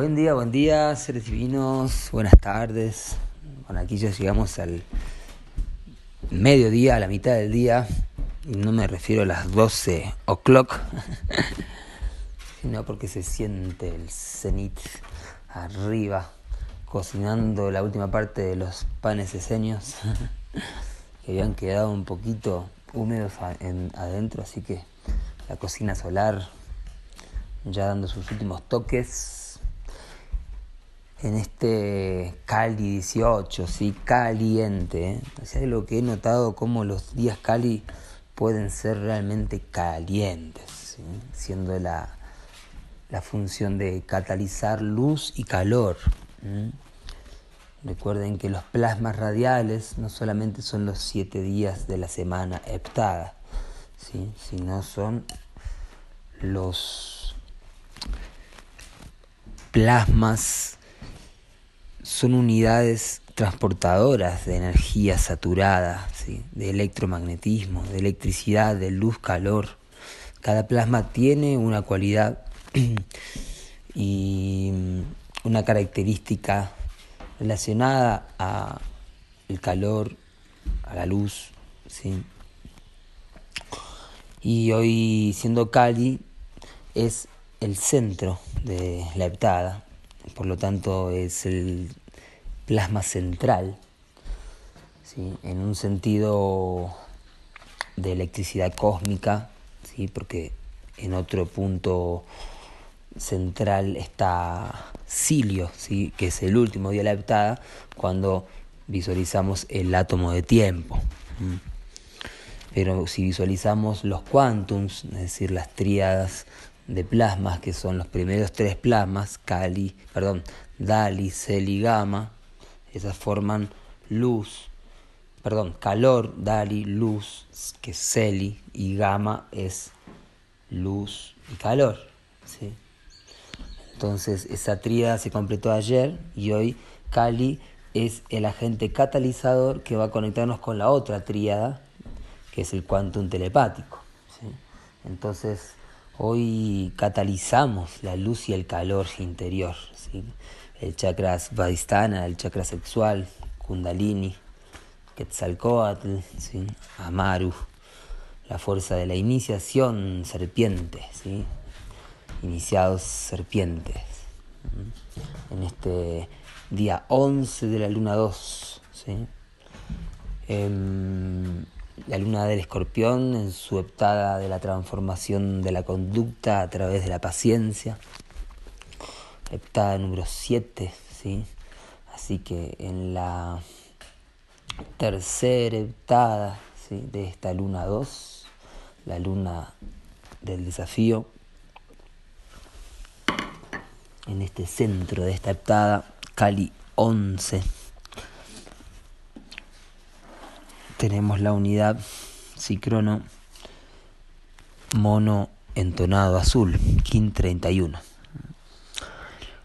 Buen día, buen día, seres divinos, buenas tardes. Bueno, aquí ya llegamos al mediodía, a la mitad del día. Y no me refiero a las 12 o'clock, sino porque se siente el cenit arriba, cocinando la última parte de los panes eseños, que habían quedado un poquito húmedos adentro, así que la cocina solar ya dando sus últimos toques en este Cali 18, ¿sí? caliente. ¿eh? O lo que he notado como los días Cali pueden ser realmente calientes, siendo la, la, función de catalizar luz y calor. Recuerden que los plasmas radiales no solamente son los siete días de la semana heptada, ¿sí? sino son los plasmas son unidades transportadoras de energía saturada, de electromagnetismo, de electricidad, de luz, calor. Cada plasma tiene una cualidad y una característica relacionada a el calor, a la luz, ¿sí? Y hoy siendo Cali es el centro de la heptada, por lo tanto es el plasma central, ¿sí? en un sentido de electricidad cósmica, ¿sí? porque en otro punto central está Cilio, ¿sí? que es el último de la heptada, cuando visualizamos el átomo de tiempo. Pero si visualizamos los quantums, es decir, las tríadas de plasmas, que son los primeros tres plasmas, Cali, perdón, Dali, Celi, Gamma, esas forman luz, perdón, calor, Dali, luz, que Celi, y Gamma es luz y calor. ¿sí? Entonces esa tríada se completó ayer y hoy Cali es el agente catalizador que va a conectarnos con la otra tríada, que es el quantum telepático. ¿sí? Entonces Hoy catalizamos la luz y el calor interior. El chakra Svadhisthana, el chakra sexual, Kundalini, Quetzalcoatl, Amaru, la fuerza de la iniciación serpiente, ¿sí? iniciados serpientes. En este día 11 de la luna 2. ¿sí? Em, la luna del escorpión en su heptada de la transformación de la conducta a través de la paciencia. Heptada número 7, ¿sí? Así que en la tercera heptada ¿sí? de esta luna 2, la luna del desafío, en este centro de esta heptada, Cali 11 tenemos la unidad Cicrono mono entonado azul, KIN 31.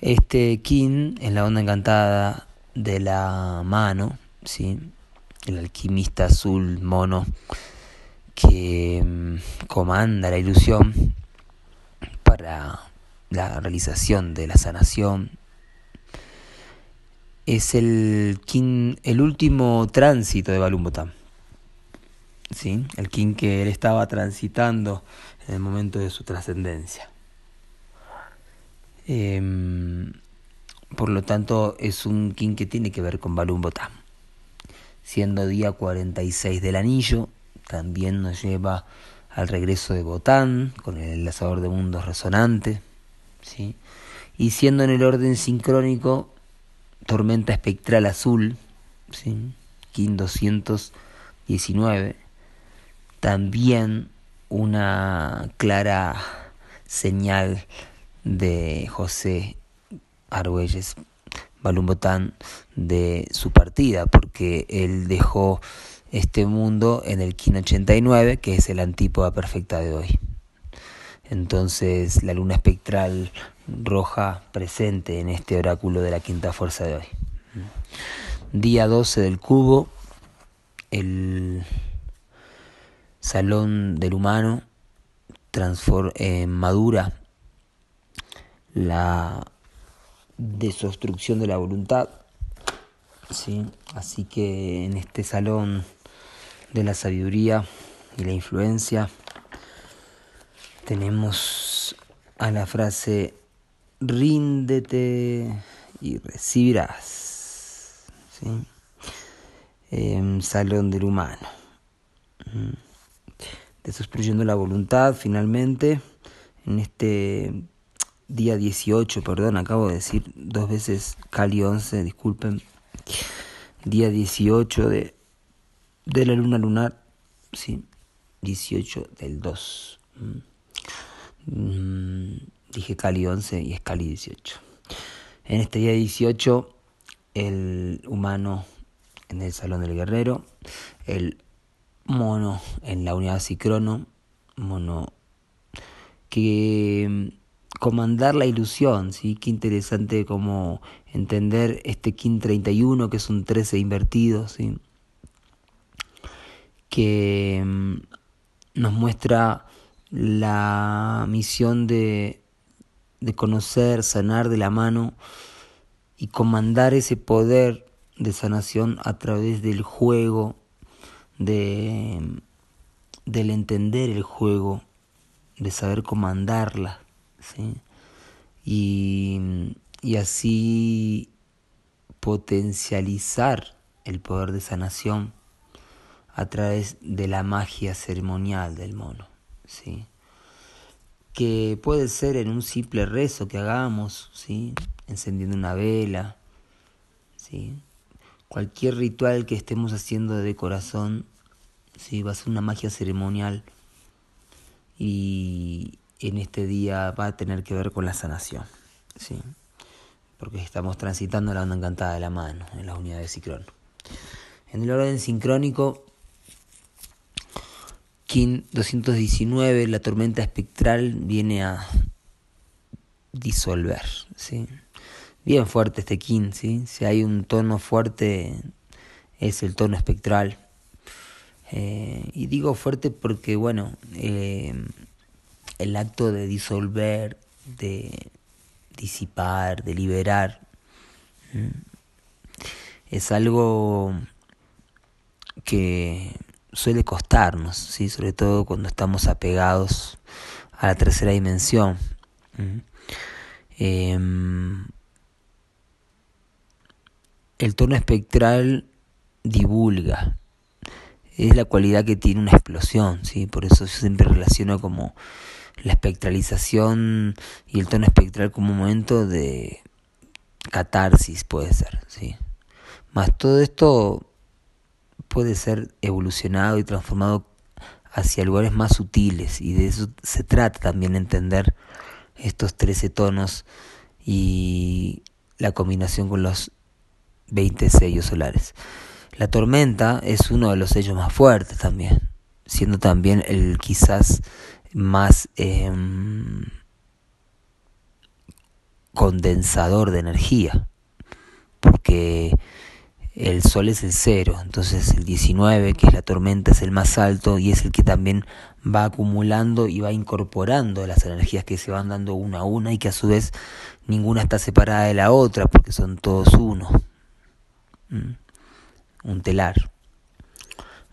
Este KIN es la onda encantada de la mano, ¿sí? el alquimista azul mono que mm, comanda la ilusión para la realización de la sanación. Es el, el último tránsito de Balumbotam. ¿sí? el kin que él estaba transitando en el momento de su trascendencia. Em, por lo tanto, es un kin que tiene que ver con Balum Botam. Siendo día 46 del anillo, también nos lleva al regreso de Botán, con el enlazador de mundos resonante. ¿sí? Y siendo en el orden sincrónico, tormenta espectral azul, ¿sí? Kin 219 también una clara señal de José Argüelles Balumbotán de su partida, porque él dejó este mundo en el 89, que es el antípoda perfecta de hoy. Entonces, la luna espectral roja presente en este oráculo de la quinta fuerza de hoy. Día 12 del cubo, el Salón del Humano eh, madura la desobstrucción de la voluntad. ¿sí? Así que en este salón de la sabiduría y la influencia tenemos a la frase ríndete y recibirás. ¿sí? salón del humano. Desobstruyendo la voluntad finalmente en este día 18, perdón, acabo de decir dos veces Cali 11, disculpen, día 18 de, de la luna lunar, sí, 18 del 2. Mm, dije Cali 11 y es Cali 18. En este día 18, el humano en el Salón del Guerrero, el mono en la unidad Cicrono, mono que comandar la ilusión, ¿sí? Qué interesante como entender este Kin 31, que es un 13 invertido, ¿sí? Que mm, nos muestra la misión de, de conocer, sanar de la mano y comandar ese poder de sanación a través del juego, de, del entender el juego, de saber comandarla. ¿Sí? Y, y así potencializar el poder de sanación a través de la magia ceremonial del mono, ¿sí? que puede ser en un simple rezo que hagamos, ¿sí? encendiendo una vela, ¿sí? cualquier ritual que estemos haciendo de corazón, ¿sí? va a ser una magia ceremonial y, en este día va a tener que ver con la sanación, ¿sí? porque estamos transitando la onda encantada de la mano en las unidades de En el orden sincrónico, Kin 219, la tormenta espectral viene a disolver. ¿sí? Bien fuerte este Kin, ¿sí? si hay un tono fuerte es el tono espectral. Eh, y digo fuerte porque, bueno, eh, el acto de disolver, de disipar, de liberar, es algo que suele costarnos, ¿sí? sobre todo cuando estamos apegados a la tercera dimensión. Em, el tono espectral divulga, es la cualidad que tiene una explosión, ¿sí? por eso yo siempre relaciono como la espectralización y el tono espectral como un momento de catarsis puede ser, ¿sí? Más todo esto puede ser evolucionado y transformado hacia lugares más sutiles y de eso se trata también entender estos 13 tonos y la combinación con los 20 sellos solares. La tormenta es uno de los sellos más fuertes también, siendo también el quizás más em, condensador de energía, porque el Sol es el cero, entonces el 19, que es la tormenta, es el más alto y es el que también va acumulando y va incorporando las energías que se van dando una a una y que a su vez ninguna está separada de la otra porque son todos uno. Un telar.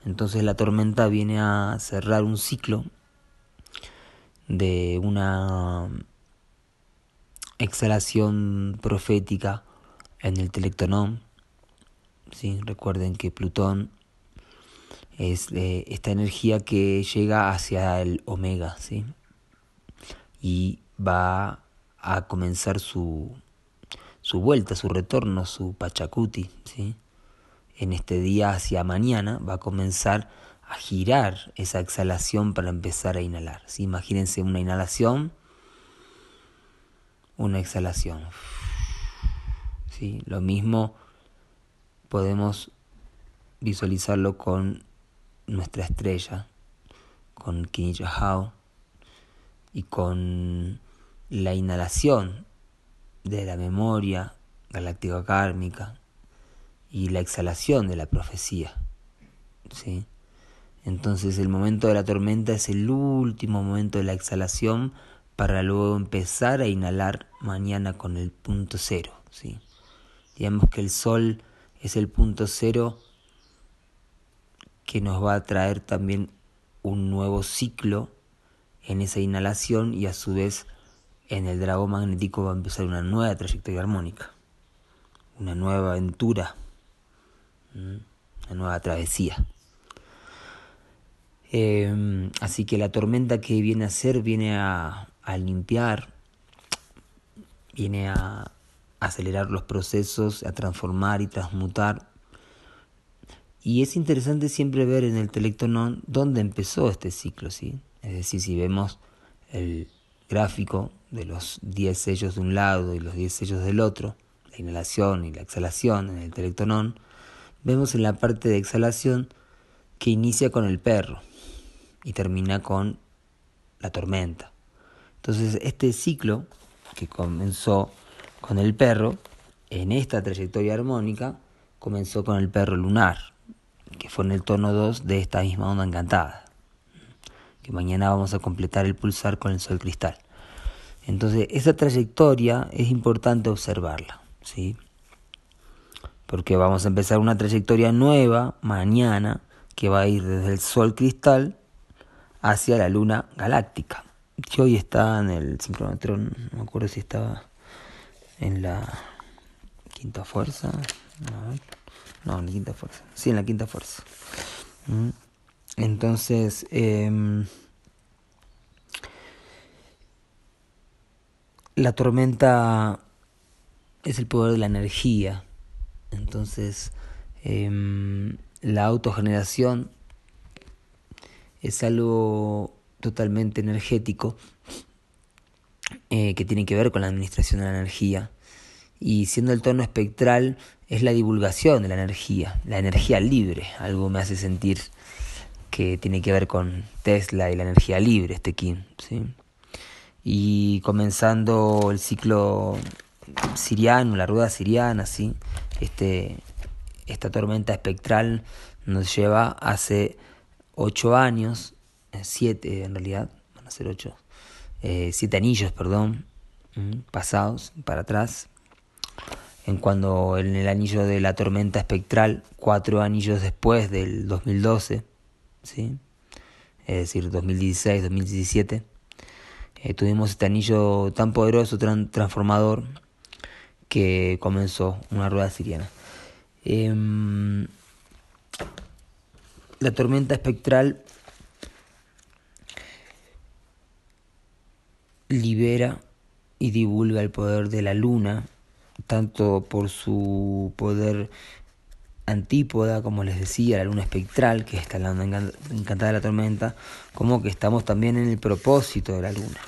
Entonces la tormenta viene a cerrar un ciclo de una exhalación profética en el telectonón. ¿sí? Recuerden que Plutón es eh, esta energía que llega hacia el omega ¿sí? y va a comenzar su, su vuelta, su retorno, su pachacuti. ¿sí? En este día hacia mañana va a comenzar a girar esa exhalación para empezar a inhalar. ¿sí? Imagínense una inhalación, una exhalación. ¿sí? Lo mismo podemos visualizarlo con nuestra estrella, con Hao y con la inhalación de la memoria galáctica kármica y la exhalación de la profecía. ¿sí? Entonces el momento de la tormenta es el último momento de la exhalación para luego empezar a inhalar mañana con el punto cero. ¿sí? Digamos que el sol es el punto cero que nos va a traer también un nuevo ciclo en esa inhalación y a su vez en el dragón magnético va a empezar una nueva trayectoria armónica, una nueva aventura, una nueva travesía. Em, así que la tormenta que viene a ser viene a, limpiar, viene a acelerar los procesos, a transformar y transmutar. Y es interesante siempre ver en el telectonón dónde empezó este ciclo, ¿sí? Es decir, si vemos el gráfico de los 10 sellos de un lado y los 10 sellos del otro, la inhalación y la exhalación en el telectonón, vemos en la parte de exhalación que inicia con el perro y termina con la tormenta. Entonces, este ciclo que comenzó con el perro, en esta trayectoria armónica, comenzó con el perro lunar, que fue en el tono 2 de esta misma onda encantada. Que mañana vamos a completar el pulsar con el sol cristal. Entonces, esa trayectoria es importante observarla, ¿sí? Porque vamos a empezar una trayectoria nueva mañana que va a ir desde el sol cristal hacia la luna galáctica que hoy está en el sincronotrón, no me acuerdo si estaba en la quinta fuerza, no, en la quinta fuerza, sí, en la quinta fuerza. Mm. Entonces, em, la tormenta es el poder de la energía, entonces em, la autogeneración es algo totalmente energético eh, que tiene que ver con la administración de la energía. Y siendo el tono espectral es la divulgación de la energía, la energía libre. Algo me hace sentir que tiene que ver con Tesla y la energía libre, este Kim. ¿sí? Y comenzando el ciclo siriano, la rueda siriana, ¿sí? este, esta tormenta espectral nos lleva hace ocho años siete en realidad, van a ser ocho, eh, siete anillos, perdón, pasados para atrás. En cuando en el anillo de la tormenta espectral, cuatro anillos después del 2012, ¿sí? es decir, 2016, 2017, eh, tuvimos este anillo tan poderoso, tan transformador, que comenzó una rueda siriana. Em, la tormenta espectral libera y divulga el poder de la luna, tanto por su poder antípoda, como les decía, la luna espectral, que está la onda encantada de la tormenta, como que estamos también en el propósito de la luna.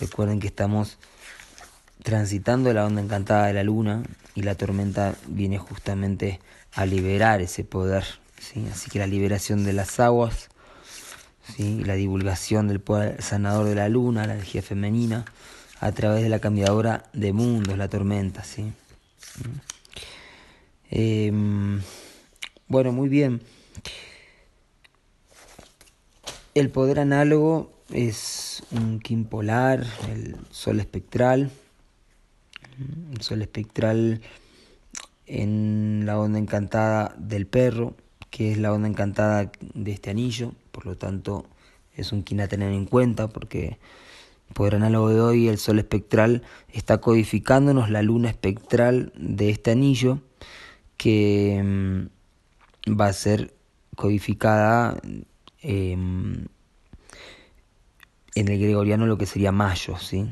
Recuerden que estamos transitando la onda encantada de la luna y la tormenta viene justamente a liberar ese poder. ¿Sí? Así que la liberación de las aguas ¿sí? la divulgación del poder sanador de la luna, la energía femenina, a través de la cambiadora de mundos, la tormenta. ¿sí? Em, bueno, muy bien. El poder análogo es un Kim polar, el sol espectral. El sol espectral en la onda encantada del perro, que es la onda encantada de este anillo. Por lo tanto, es un kin a tener en cuenta porque por análogo de hoy el sol espectral está codificándonos la luna espectral de este anillo que mm, va a ser codificada em, en el gregoriano lo que sería mayo, ¿sí?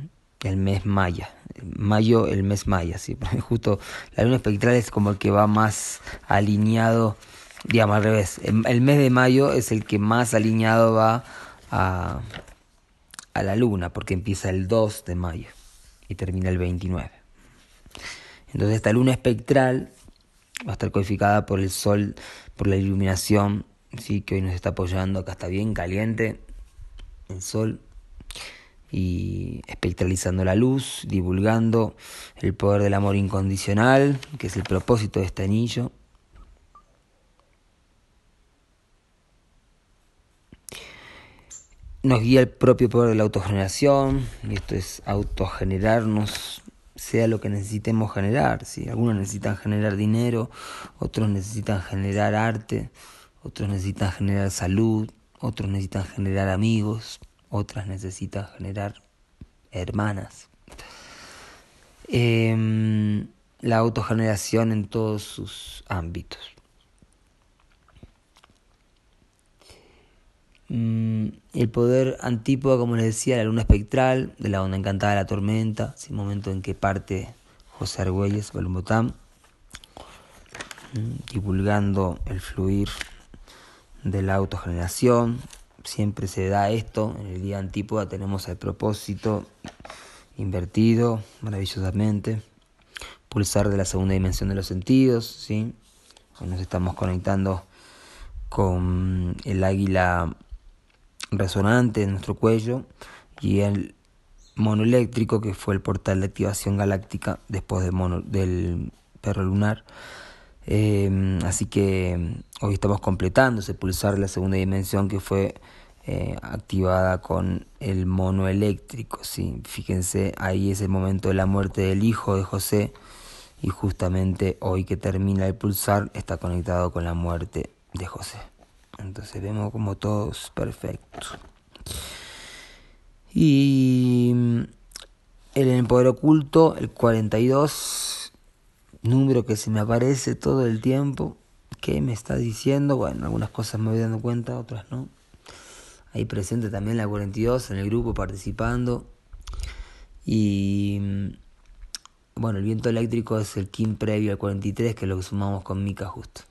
el mes maya. Mayo, el mes maya, ¿sí? justo la luna espectral es como el que va más alineado digamos al revés, el mes de mayo es el que más alineado va a, a la luna, porque empieza el 2 de mayo y termina el 29. Entonces esta luna espectral va a estar codificada por el sol, por la iluminación, ¿sí? que hoy nos está apoyando, acá está bien caliente el sol y espectralizando la luz, divulgando el poder del amor incondicional, que es el propósito de este anillo. Nos guía el propio poder de la autogeneración, y esto es autogenerarnos, sea lo que necesitemos generar. ¿sí? Algunos necesitan generar dinero, otros necesitan generar arte, otros necesitan generar salud, otros necesitan generar amigos, otras necesitan generar hermanas. Em, la autogeneración en todos sus ámbitos. El poder antípoda, como les decía, la luna espectral, de la onda encantada de la tormenta, es el momento en que parte José Argüelles, Balumbotán, mm, divulgando el fluir de la autogeneración. Siempre se da esto, en el día antípoda tenemos el propósito invertido maravillosamente, pulsar de la segunda dimensión de los sentidos, ¿sí? Nos estamos conectando con el águila resonante en nuestro cuello y el monoeléctrico que fue el portal de activación galáctica después del, mono, del perro lunar. Eh, así que hoy estamos completando ese pulsar de la segunda dimensión que fue eh, activada con el monoeléctrico. ¿sí? Fíjense, ahí es el momento de la muerte del hijo de José y justamente hoy que termina el pulsar está conectado con la muerte de José. Entonces vemos como todo es perfecto. Y en el poder oculto, el 42, número que se me aparece todo el tiempo. ¿Qué me está diciendo? Bueno, algunas cosas me voy dando cuenta, otras no. Ahí presente también la 42 en el grupo participando. Y bueno, el viento eléctrico es el Kim previo al 43, que es lo que sumamos con Mika justo.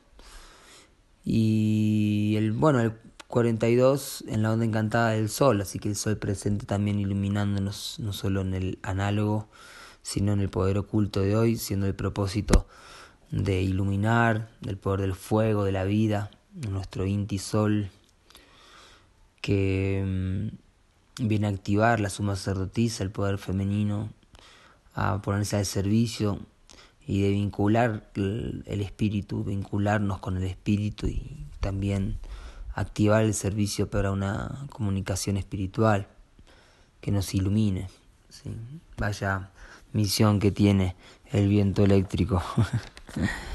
Y el, bueno, el 42 en la onda encantada del sol, así que el sol presente también iluminándonos no solo en el análogo, sino en el poder oculto de hoy, siendo el propósito de iluminar, del poder del fuego, de la vida, nuestro inti sol, que mm, viene a activar la suma sacerdotisa, el poder femenino, a ponerse al servicio y de vincular el espíritu, vincularnos con el espíritu y también activar el servicio para una comunicación espiritual que nos ilumine. ¿sí? Vaya misión que tiene el viento eléctrico.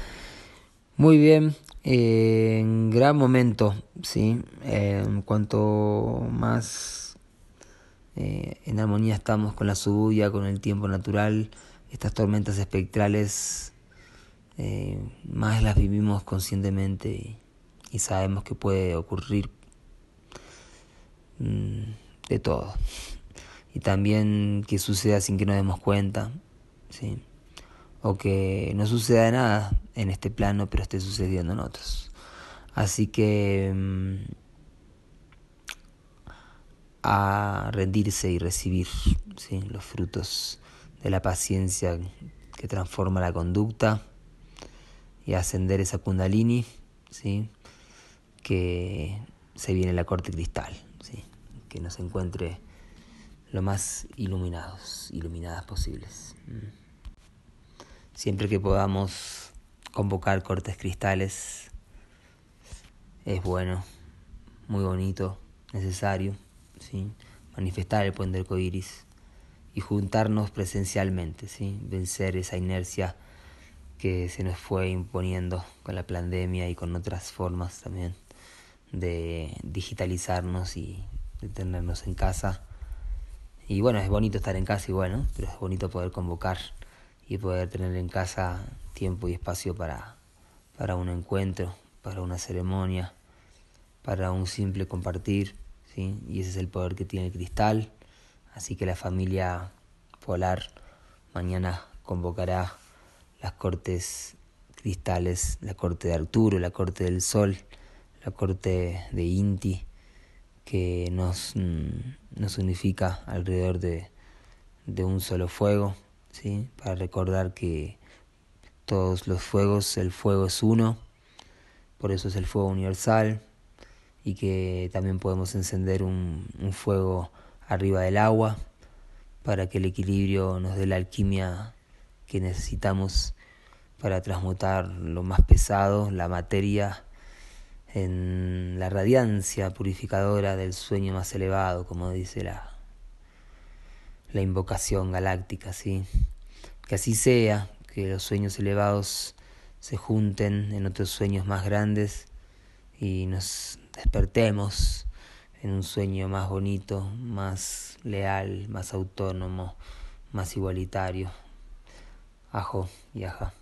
Muy bien, en gran momento, ¿sí? en cuanto más eh, en armonía estamos con la subuya, con el tiempo natural, estas tormentas espectrales eh, más las vivimos conscientemente y, sabemos que puede ocurrir mm, de todo. Y también que suceda sin que nos demos cuenta, ¿sí? o que no suceda nada en este plano, pero esté sucediendo en otros. Así que mm, a rendirse y recibir ¿sí? los frutos de la paciencia que transforma la conducta y ascender esa kundalini, ¿sí? que se viene la corte cristal, ¿sí? que nos encuentre lo más iluminados, iluminadas posibles. Siempre que podamos convocar cortes cristales, es bueno, muy bonito, necesario, ¿sí? manifestar el puente del coiris y juntarnos presencialmente, ¿sí? vencer esa inercia que se nos fue imponiendo con la pandemia y con otras formas también de digitalizarnos y de tenernos en casa. Y bueno, es bonito estar en casa y bueno, pero es bonito poder convocar y poder tener en casa tiempo y espacio para, para un encuentro, para una ceremonia, para un simple compartir, ¿sí? Y ese es el poder que tiene el cristal Así que la familia polar mañana convocará las cortes cristales, la corte de Arturo, la corte del Sol, la corte de Inti, que nos, mm, nos unifica alrededor de, de un solo fuego, ¿sí? para recordar que todos los fuegos, el fuego es uno, por eso es el fuego universal, y que también podemos encender un, un fuego arriba del agua para que el equilibrio nos dé la alquimia que necesitamos para transmutar lo más pesado, la materia, en la radiancia purificadora del sueño más elevado, como dice la, la invocación galáctica, ¿sí? Que así sea, que los sueños elevados se junten en otros sueños más grandes y nos despertemos en un sueño más bonito, más leal, más autónomo, más igualitario. Ajo y aja.